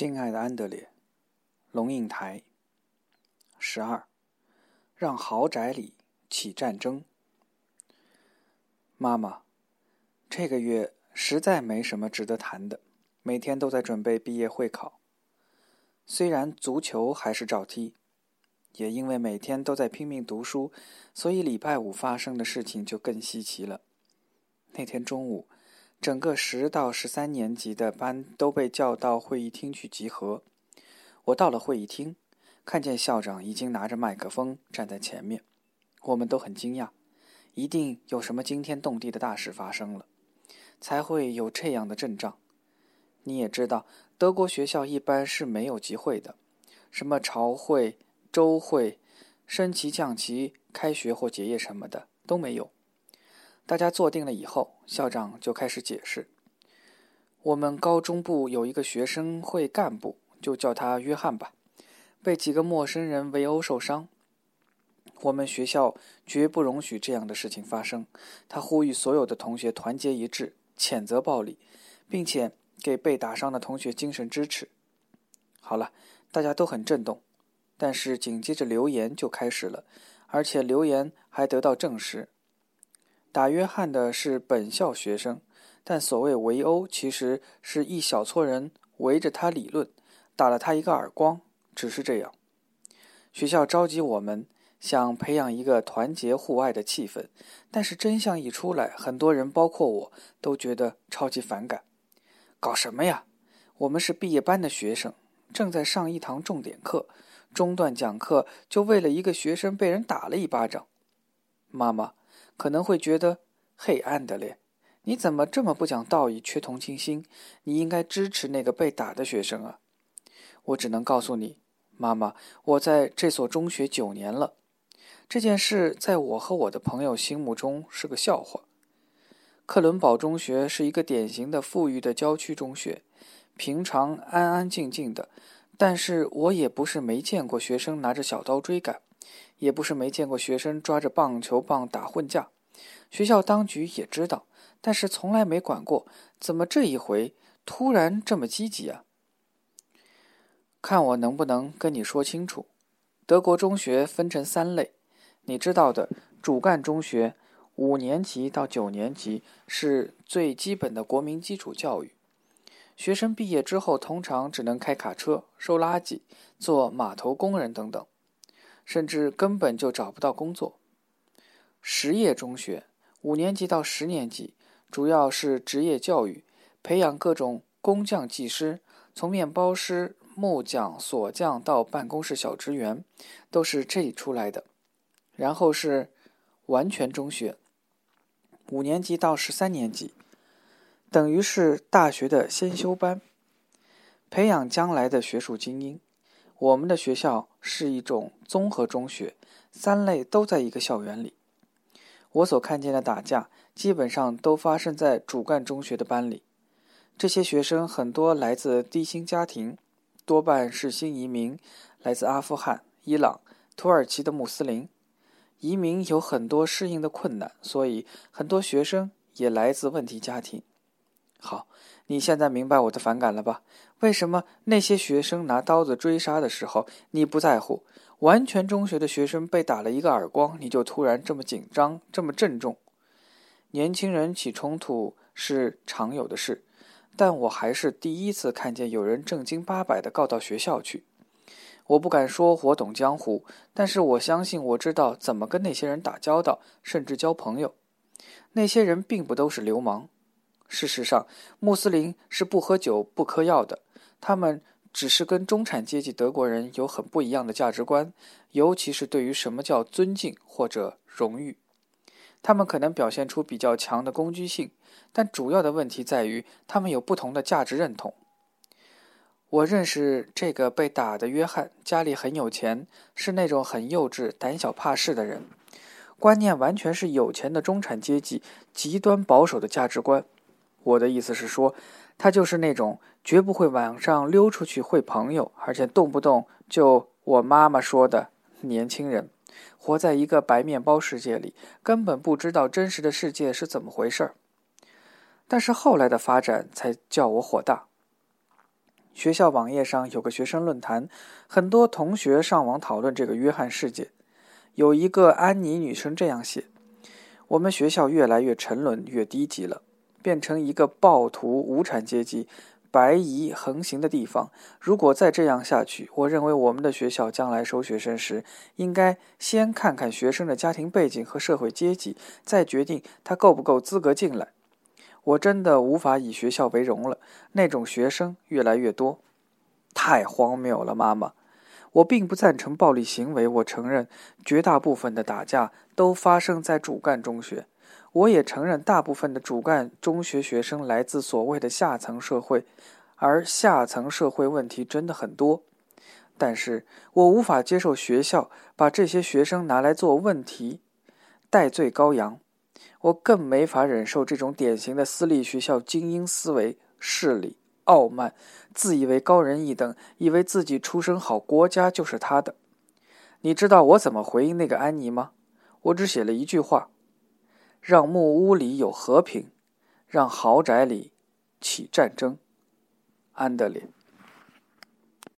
亲爱的安德烈，龙应台。十二，让豪宅里起战争。妈妈，这个月实在没什么值得谈的，每天都在准备毕业会考。虽然足球还是照踢，也因为每天都在拼命读书，所以礼拜五发生的事情就更稀奇了。那天中午。整个十到十三年级的班都被叫到会议厅去集合。我到了会议厅，看见校长已经拿着麦克风站在前面。我们都很惊讶，一定有什么惊天动地的大事发生了，才会有这样的阵仗。你也知道，德国学校一般是没有集会的，什么朝会、周会、升旗、降旗、开学或结业什么的都没有。大家坐定了以后，校长就开始解释：“我们高中部有一个学生会干部，就叫他约翰吧，被几个陌生人围殴受伤。我们学校绝不容许这样的事情发生。他呼吁所有的同学团结一致，谴责暴力，并且给被打伤的同学精神支持。”好了，大家都很震动，但是紧接着留言就开始了，而且留言还得到证实。打约翰的是本校学生，但所谓围殴，其实是一小撮人围着他理论，打了他一个耳光，只是这样。学校召集我们，想培养一个团结互爱的气氛，但是真相一出来，很多人，包括我都觉得超级反感。搞什么呀？我们是毕业班的学生，正在上一堂重点课，中断讲课，就为了一个学生被人打了一巴掌。妈妈。可能会觉得，黑暗的嘞，你怎么这么不讲道义、缺同情心？你应该支持那个被打的学生啊！我只能告诉你，妈妈，我在这所中学九年了，这件事在我和我的朋友心目中是个笑话。克伦堡中学是一个典型的富裕的郊区中学，平常安安静静的，但是我也不是没见过学生拿着小刀追赶。也不是没见过学生抓着棒球棒打混架，学校当局也知道，但是从来没管过。怎么这一回突然这么积极啊？看我能不能跟你说清楚。德国中学分成三类，你知道的，主干中学五年级到九年级是最基本的国民基础教育，学生毕业之后通常只能开卡车、收垃圾、做码头工人等等。甚至根本就找不到工作。实业中学五年级到十年级主要是职业教育，培养各种工匠技师，从面包师、木匠、锁匠到办公室小职员，都是这里出来的。然后是完全中学，五年级到十三年级，等于是大学的先修班，培养将来的学术精英。我们的学校是一种综合中学，三类都在一个校园里。我所看见的打架，基本上都发生在主干中学的班里。这些学生很多来自低薪家庭，多半是新移民，来自阿富汗、伊朗、土耳其的穆斯林。移民有很多适应的困难，所以很多学生也来自问题家庭。好，你现在明白我的反感了吧？为什么那些学生拿刀子追杀的时候你不在乎？完全中学的学生被打了一个耳光，你就突然这么紧张，这么郑重？年轻人起冲突是常有的事，但我还是第一次看见有人正经八百的告到学校去。我不敢说我懂江湖，但是我相信我知道怎么跟那些人打交道，甚至交朋友。那些人并不都是流氓。事实上，穆斯林是不喝酒、不嗑药的。他们只是跟中产阶级德国人有很不一样的价值观，尤其是对于什么叫尊敬或者荣誉。他们可能表现出比较强的攻击性，但主要的问题在于他们有不同的价值认同。我认识这个被打的约翰，家里很有钱，是那种很幼稚、胆小怕事的人，观念完全是有钱的中产阶级极端保守的价值观。我的意思是说，他就是那种绝不会晚上溜出去会朋友，而且动不动就我妈妈说的年轻人，活在一个白面包世界里，根本不知道真实的世界是怎么回事儿。但是后来的发展才叫我火大。学校网页上有个学生论坛，很多同学上网讨论这个约翰事件。有一个安妮女生这样写：“我们学校越来越沉沦，越低级了，变成一个暴徒、无产阶级、白蚁横行的地方。如果再这样下去，我认为我们的学校将来收学生时，应该先看看学生的家庭背景和社会阶级，再决定他够不够资格进来。”我真的无法以学校为荣了。那种学生越来越多，太荒谬了，妈妈。我并不赞成暴力行为。我承认，绝大部分的打架都发生在主干中学。我也承认，大部分的主干中学学生来自所谓的下层社会，而下层社会问题真的很多。但是我无法接受学校把这些学生拿来做问题，戴罪羔羊。我更没法忍受这种典型的私立学校精英思维、势力、傲慢，自以为高人一等，以为自己出身好，国家就是他的。你知道我怎么回应那个安妮吗？我只写了一句话：让木屋里有和平，让豪宅里起战争。安德烈。